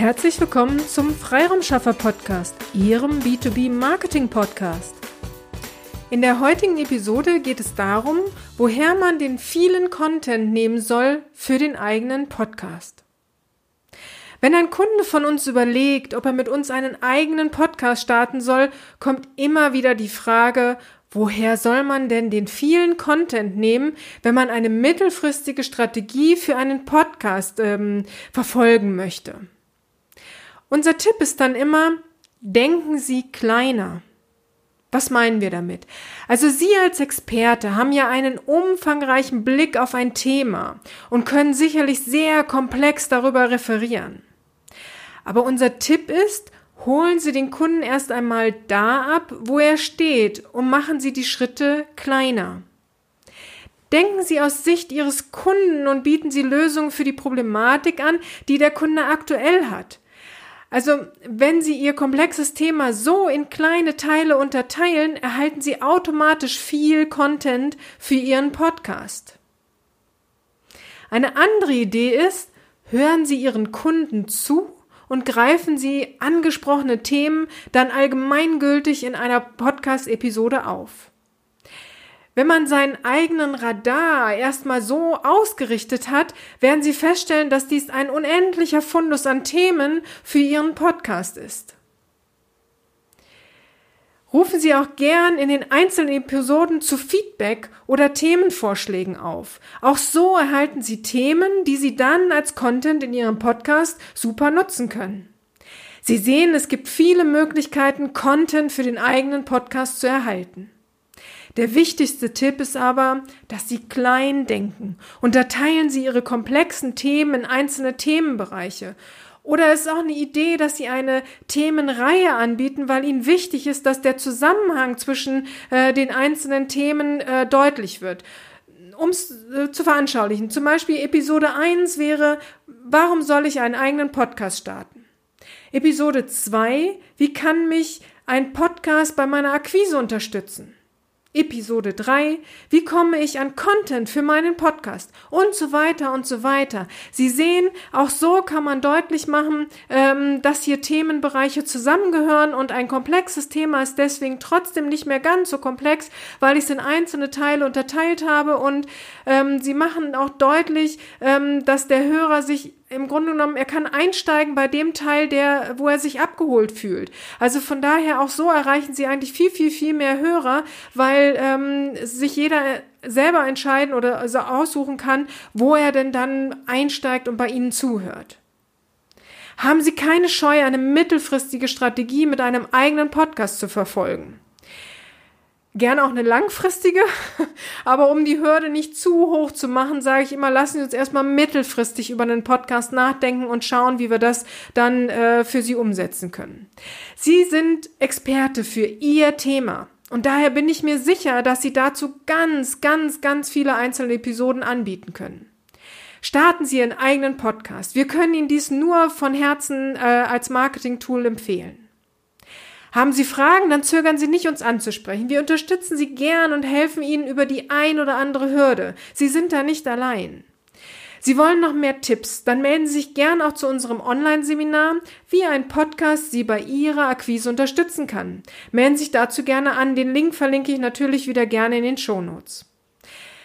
Herzlich willkommen zum Freiraumschaffer Podcast, Ihrem B2B Marketing Podcast. In der heutigen Episode geht es darum, woher man den vielen Content nehmen soll für den eigenen Podcast. Wenn ein Kunde von uns überlegt, ob er mit uns einen eigenen Podcast starten soll, kommt immer wieder die Frage, woher soll man denn den vielen Content nehmen, wenn man eine mittelfristige Strategie für einen Podcast ähm, verfolgen möchte? Unser Tipp ist dann immer, denken Sie kleiner. Was meinen wir damit? Also Sie als Experte haben ja einen umfangreichen Blick auf ein Thema und können sicherlich sehr komplex darüber referieren. Aber unser Tipp ist, holen Sie den Kunden erst einmal da ab, wo er steht und machen Sie die Schritte kleiner. Denken Sie aus Sicht Ihres Kunden und bieten Sie Lösungen für die Problematik an, die der Kunde aktuell hat. Also, wenn Sie Ihr komplexes Thema so in kleine Teile unterteilen, erhalten Sie automatisch viel Content für Ihren Podcast. Eine andere Idee ist, hören Sie Ihren Kunden zu und greifen Sie angesprochene Themen dann allgemeingültig in einer Podcast-Episode auf. Wenn man seinen eigenen Radar erstmal so ausgerichtet hat, werden Sie feststellen, dass dies ein unendlicher Fundus an Themen für Ihren Podcast ist. Rufen Sie auch gern in den einzelnen Episoden zu Feedback oder Themenvorschlägen auf. Auch so erhalten Sie Themen, die Sie dann als Content in Ihrem Podcast super nutzen können. Sie sehen, es gibt viele Möglichkeiten, Content für den eigenen Podcast zu erhalten. Der wichtigste Tipp ist aber, dass Sie klein denken. Unterteilen Sie Ihre komplexen Themen in einzelne Themenbereiche. Oder es ist auch eine Idee, dass Sie eine Themenreihe anbieten, weil Ihnen wichtig ist, dass der Zusammenhang zwischen äh, den einzelnen Themen äh, deutlich wird. Um es äh, zu veranschaulichen, zum Beispiel Episode 1 wäre, warum soll ich einen eigenen Podcast starten? Episode 2, wie kann mich ein Podcast bei meiner Akquise unterstützen? Episode 3, wie komme ich an Content für meinen Podcast und so weiter und so weiter. Sie sehen, auch so kann man deutlich machen, ähm, dass hier Themenbereiche zusammengehören und ein komplexes Thema ist deswegen trotzdem nicht mehr ganz so komplex, weil ich es in einzelne Teile unterteilt habe und ähm, sie machen auch deutlich, ähm, dass der Hörer sich im Grunde genommen, er kann einsteigen bei dem Teil, der, wo er sich abgeholt fühlt. Also von daher auch so erreichen sie eigentlich viel, viel, viel mehr Hörer, weil ähm, sich jeder selber entscheiden oder also aussuchen kann, wo er denn dann einsteigt und bei ihnen zuhört. Haben Sie keine Scheu, eine mittelfristige Strategie mit einem eigenen Podcast zu verfolgen? Gerne auch eine langfristige, aber um die Hürde nicht zu hoch zu machen, sage ich immer, lassen Sie uns erstmal mittelfristig über einen Podcast nachdenken und schauen, wie wir das dann äh, für Sie umsetzen können. Sie sind Experte für Ihr Thema. Und daher bin ich mir sicher, dass Sie dazu ganz, ganz, ganz viele einzelne Episoden anbieten können. Starten Sie Ihren eigenen Podcast. Wir können Ihnen dies nur von Herzen äh, als Marketing-Tool empfehlen. Haben Sie Fragen, dann zögern Sie nicht, uns anzusprechen. Wir unterstützen Sie gern und helfen Ihnen über die ein oder andere Hürde. Sie sind da nicht allein. Sie wollen noch mehr Tipps, dann melden Sie sich gern auch zu unserem Online-Seminar, wie ein Podcast Sie bei Ihrer Akquise unterstützen kann. Melden Sie sich dazu gerne an. Den Link verlinke ich natürlich wieder gerne in den Shownotes.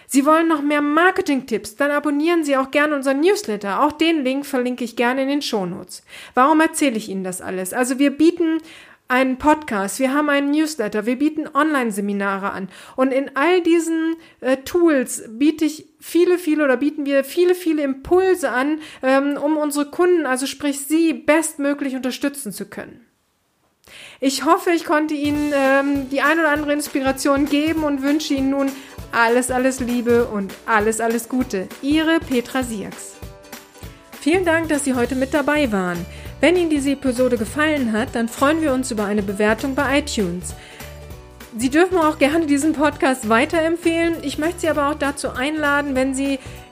Sie wollen noch mehr Marketing-Tipps? Dann abonnieren Sie auch gerne unseren Newsletter. Auch den Link verlinke ich gerne in den Shownotes. Warum erzähle ich Ihnen das alles? Also wir bieten einen Podcast, wir haben einen Newsletter, wir bieten Online-Seminare an. Und in all diesen äh, Tools biete ich viele, viele oder bieten wir viele, viele Impulse an, ähm, um unsere Kunden, also sprich Sie, bestmöglich unterstützen zu können. Ich hoffe, ich konnte Ihnen ähm, die ein oder andere Inspiration geben und wünsche Ihnen nun alles, alles Liebe und alles, alles Gute. Ihre Petra Sierks. Vielen Dank, dass Sie heute mit dabei waren. Wenn Ihnen diese Episode gefallen hat, dann freuen wir uns über eine Bewertung bei iTunes. Sie dürfen auch gerne diesen Podcast weiterempfehlen. Ich möchte Sie aber auch dazu einladen, wenn Sie